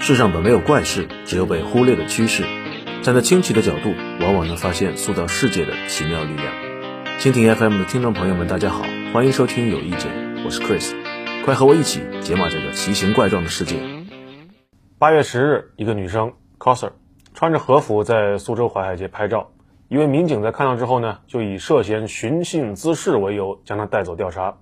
世上本没有怪事，只有被忽略的趋势。站在清奇的角度，往往能发现塑造世界的奇妙力量。蜻蜓 FM 的听众朋友们，大家好，欢迎收听有意见，我是 Chris，快和我一起解码这个奇形怪状的世界。八月十日，一个女生 coser 穿着和服在苏州淮海街拍照，一位民警在看到之后呢，就以涉嫌寻衅滋事为由将她带走调查。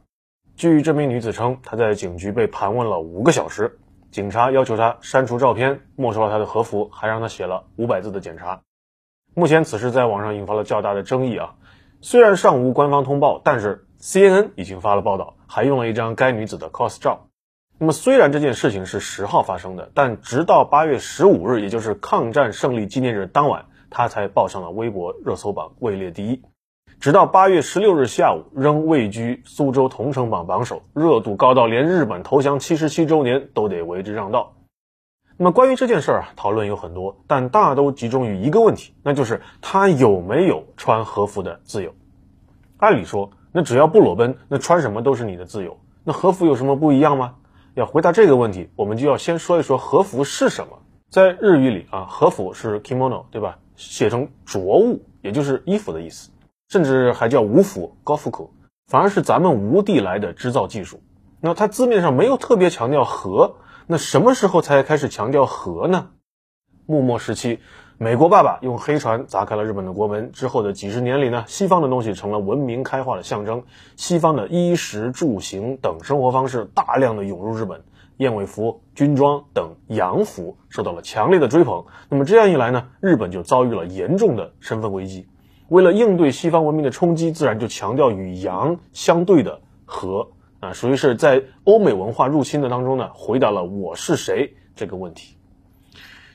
据这名女子称，她在警局被盘问了五个小时。警察要求他删除照片，没收了他的和服，还让他写了五百字的检查。目前此事在网上引发了较大的争议啊。虽然尚无官方通报，但是 CNN 已经发了报道，还用了一张该女子的 cos 照。那么虽然这件事情是十号发生的，但直到八月十五日，也就是抗战胜利纪念日当晚，他才报上了微博热搜榜，位列第一。直到八月十六日下午，仍位居苏州同城榜榜首，热度高到连日本投降七十七周年都得为之让道。那么关于这件事儿啊，讨论有很多，但大都集中于一个问题，那就是他有没有穿和服的自由。按理说，那只要不裸奔，那穿什么都是你的自由。那和服有什么不一样吗？要回答这个问题，我们就要先说一说和服是什么。在日语里啊，和服是 kimono，对吧？写成着物，也就是衣服的意思。甚至还叫无服高复口，反而是咱们无地来的织造技术。那它字面上没有特别强调和，那什么时候才开始强调和呢？幕末时期，美国爸爸用黑船砸开了日本的国门之后的几十年里呢，西方的东西成了文明开化的象征，西方的衣食住行等生活方式大量的涌入日本，燕尾服、军装等洋服受到了强烈的追捧。那么这样一来呢，日本就遭遇了严重的身份危机。为了应对西方文明的冲击，自然就强调与洋相对的和啊，属于是在欧美文化入侵的当中呢，回答了我是谁这个问题。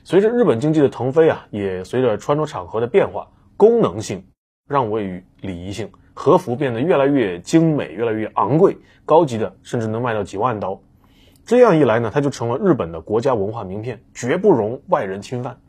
随着日本经济的腾飞啊，也随着穿着场合的变化，功能性让位于礼仪性，和服变得越来越精美，越来越昂贵，高级的甚至能卖到几万刀。这样一来呢，它就成了日本的国家文化名片，绝不容外人侵犯。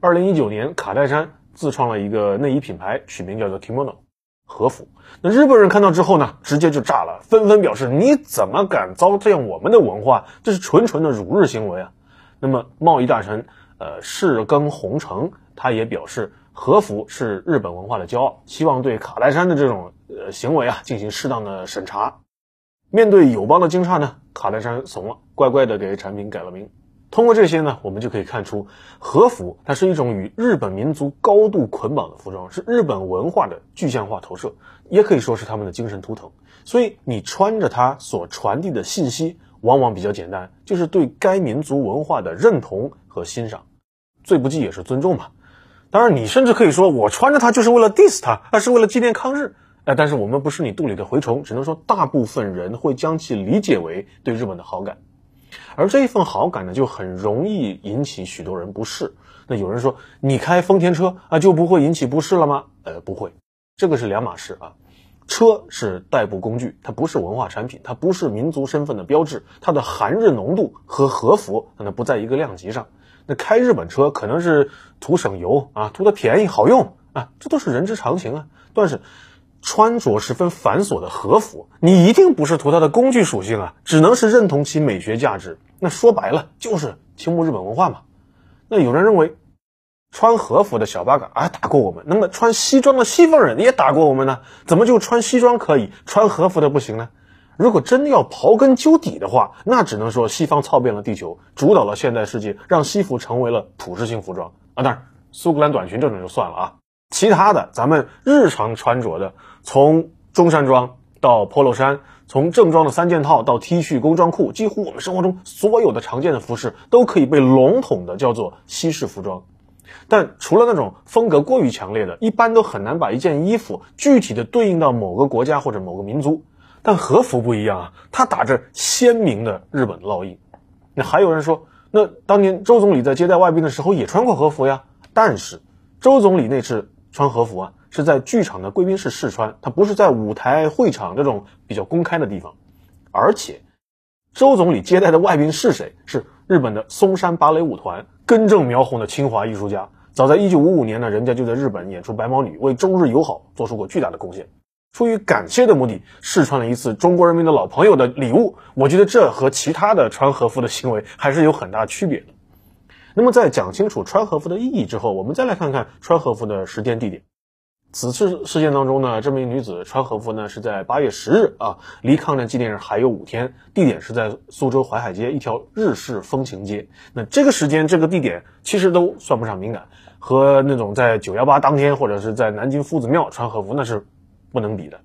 二零一九年，卡戴珊。自创了一个内衣品牌，取名叫做 Kimono 和服。那日本人看到之后呢，直接就炸了，纷纷表示你怎么敢糟践我们的文化？这是纯纯的辱日行为啊！那么贸易大臣呃世耕弘成他也表示，和服是日本文化的骄傲，希望对卡戴珊的这种呃行为啊进行适当的审查。面对友邦的惊诧呢，卡戴珊怂了，乖乖的给产品改了名。通过这些呢，我们就可以看出，和服它是一种与日本民族高度捆绑的服装，是日本文化的具象化投射，也可以说是他们的精神图腾。所以你穿着它所传递的信息，往往比较简单，就是对该民族文化的认同和欣赏，最不济也是尊重嘛。当然，你甚至可以说我穿着它就是为了 diss 它，而是为了纪念抗日。哎，但是我们不是你肚里的蛔虫，只能说大部分人会将其理解为对日本的好感。而这一份好感呢，就很容易引起许多人不适。那有人说，你开丰田车啊，就不会引起不适了吗？呃，不会，这个是两码事啊。车是代步工具，它不是文化产品，它不是民族身份的标志，它的韩日浓度和和服可能不在一个量级上。那开日本车可能是图省油啊，图的便宜好用啊，这都是人之常情啊。但是。穿着十分繁琐的和服，你一定不是图它的工具属性啊，只能是认同其美学价值。那说白了就是倾慕日本文化嘛。那有人认为，穿和服的小八嘎啊打过我们，那么穿西装的西方人也打过我们呢？怎么就穿西装可以，穿和服的不行呢？如果真的要刨根究底的话，那只能说西方操遍了地球，主导了现代世界，让西服成为了普适性服装啊。当然，苏格兰短裙这种就算了啊。其他的，咱们日常穿着的，从中山装到 polo 衫，从正装的三件套到 T 恤、工装裤，几乎我们生活中所有的常见的服饰，都可以被笼统的叫做西式服装。但除了那种风格过于强烈的，一般都很难把一件衣服具体的对应到某个国家或者某个民族。但和服不一样啊，它打着鲜明的日本烙印。那还有人说，那当年周总理在接待外宾的时候也穿过和服呀。但是周总理那次。穿和服啊，是在剧场的贵宾室试穿，他不是在舞台、会场这种比较公开的地方。而且，周总理接待的外宾是谁？是日本的松山芭蕾舞团，根正苗红的清华艺术家。早在1955年呢，人家就在日本演出《白毛女》，为中日友好做出过巨大的贡献。出于感谢的目的试穿了一次中国人民的老朋友的礼物，我觉得这和其他的穿和服的行为还是有很大区别的。那么在讲清楚穿和服的意义之后，我们再来看看穿和服的时间地点。此次事件当中呢，这名女子穿和服呢是在八月十日啊，离抗战纪念日还有五天，地点是在苏州淮海街一条日式风情街。那这个时间、这个地点其实都算不上敏感，和那种在九幺八当天或者是在南京夫子庙穿和服那是不能比的。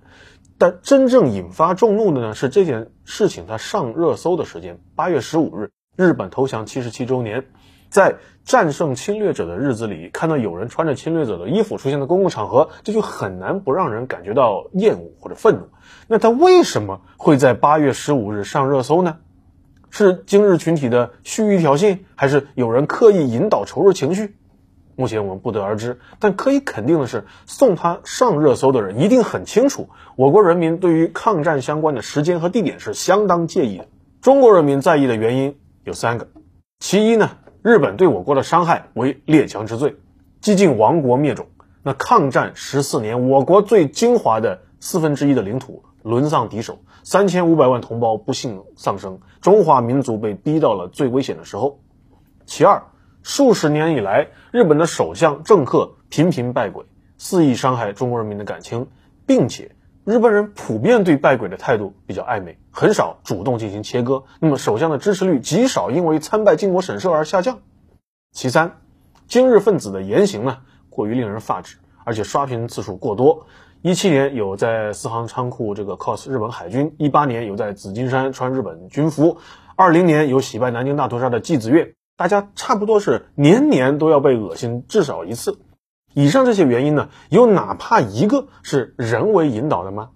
但真正引发众怒的呢，是这件事情它上热搜的时间，八月十五日，日本投降七十七周年。在战胜侵略者的日子里，看到有人穿着侵略者的衣服出现在公共场合，这就很难不让人感觉到厌恶或者愤怒。那他为什么会在八月十五日上热搜呢？是今日群体的蓄意挑衅，还是有人刻意引导仇日情绪？目前我们不得而知。但可以肯定的是，送他上热搜的人一定很清楚，我国人民对于抗战相关的时间和地点是相当介意的。中国人民在意的原因有三个，其一呢？日本对我国的伤害为列强之最，几近亡国灭种。那抗战十四年，我国最精华的四分之一的领土沦丧敌手，三千五百万同胞不幸丧生，中华民族被逼到了最危险的时候。其二，数十年以来，日本的首相政客频频败鬼，肆意伤害中国人民的感情，并且。日本人普遍对败鬼的态度比较暧昧，很少主动进行切割。那么首相的支持率极少因为参拜靖国神社而下降。其三，今日分子的言行呢过于令人发指，而且刷屏次数过多。一七年有在四行仓库这个 cos 日本海军，一八年有在紫金山穿日本军服，二零年有喜拜南京大屠杀的季子月，大家差不多是年年都要被恶心至少一次。以上这些原因呢，有哪怕一个是人为引导的吗？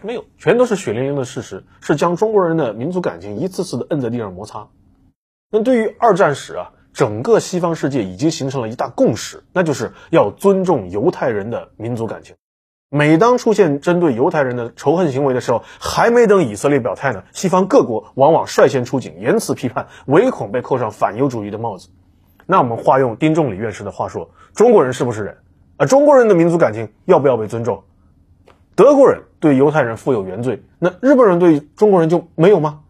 没有，全都是血淋淋的事实，是将中国人的民族感情一次次的摁在地上摩擦。那对于二战史啊，整个西方世界已经形成了一大共识，那就是要尊重犹太人的民族感情。每当出现针对犹太人的仇恨行为的时候，还没等以色列表态呢，西方各国往往率先出警，严词批判，唯恐被扣上反犹主义的帽子。那我们化用丁仲礼院士的话说，中国人是不是人？啊，中国人的民族感情要不要被尊重？德国人对犹太人负有原罪，那日本人对中国人就没有吗？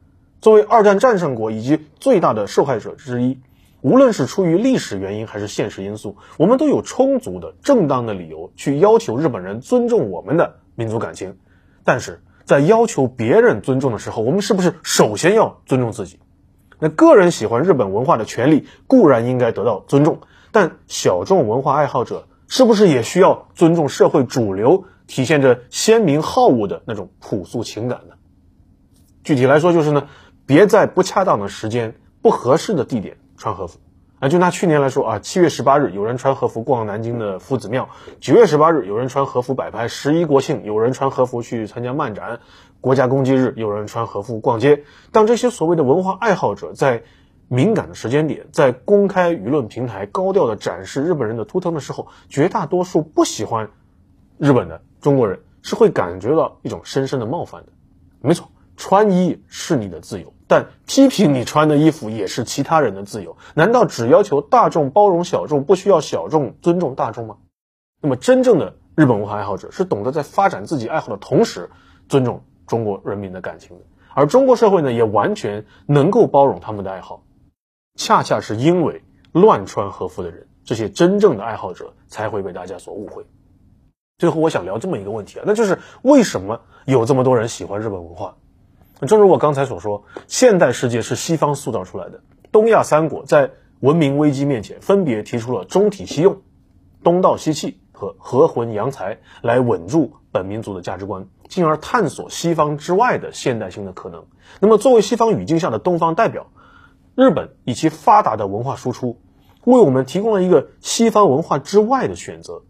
作为二战战胜国以及最大的受害者之一，无论是出于历史原因还是现实因素，我们都有充足的正当的理由去要求日本人尊重我们的民族感情。但是在要求别人尊重的时候，我们是不是首先要尊重自己？那个人喜欢日本文化的权利固然应该得到尊重，但小众文化爱好者是不是也需要尊重社会主流体现着鲜明好恶的那种朴素情感呢？具体来说就是呢，别在不恰当的时间、不合适的地点穿和服。啊，就拿去年来说啊，七月十八日有人穿和服逛南京的夫子庙，九月十八日有人穿和服摆拍，十一国庆有人穿和服去参加漫展。国家公祭日，有人穿和服逛街。当这些所谓的文化爱好者在敏感的时间点，在公开舆论平台高调的展示日本人的图腾的时候，绝大多数不喜欢日本的中国人是会感觉到一种深深的冒犯的。没错，穿衣是你的自由，但批评你穿的衣服也是其他人的自由。难道只要求大众包容小众，不需要小众尊重大众吗？那么，真正的日本文化爱好者是懂得在发展自己爱好的同时尊重。中国人民的感情的，而中国社会呢，也完全能够包容他们的爱好。恰恰是因为乱穿和服的人，这些真正的爱好者才会被大家所误会。最后，我想聊这么一个问题啊，那就是为什么有这么多人喜欢日本文化？正如我刚才所说，现代世界是西方塑造出来的，东亚三国在文明危机面前，分别提出了中体西用、东道西气和和魂扬才来稳住本民族的价值观。进而探索西方之外的现代性的可能。那么，作为西方语境下的东方代表，日本以其发达的文化输出，为我们提供了一个西方文化之外的选择，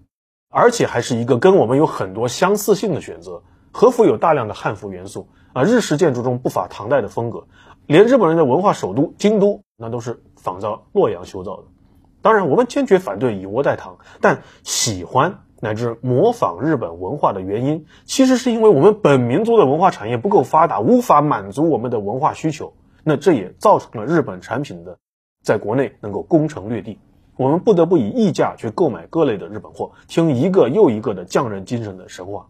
而且还是一个跟我们有很多相似性的选择。和服有大量的汉服元素啊，日式建筑中不乏唐代的风格，连日本人的文化首都京都那都是仿照洛阳修造的。当然，我们坚决反对以倭代唐，但喜欢。乃至模仿日本文化的原因，其实是因为我们本民族的文化产业不够发达，无法满足我们的文化需求。那这也造成了日本产品的在国内能够攻城略地，我们不得不以溢价去购买各类的日本货，听一个又一个的匠人精神的神话。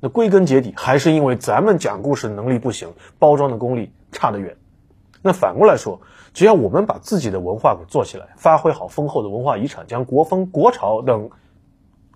那归根结底还是因为咱们讲故事能力不行，包装的功力差得远。那反过来说，只要我们把自己的文化给做起来，发挥好丰厚的文化遗产，将国风、国潮等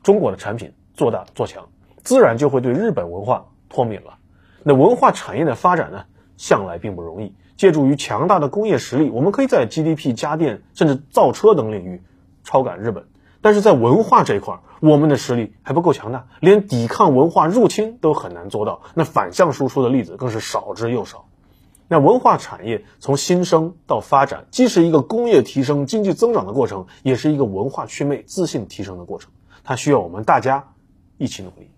中国的产品做大做强，自然就会对日本文化脱敏了。那文化产业的发展呢，向来并不容易。借助于强大的工业实力，我们可以在 GDP、家电甚至造车等领域超赶日本。但是在文化这一块，我们的实力还不够强大，连抵抗文化入侵都很难做到。那反向输出的例子更是少之又少。那文化产业从新生到发展，既是一个工业提升、经济增长的过程，也是一个文化祛魅、自信提升的过程。它需要我们大家一起努力。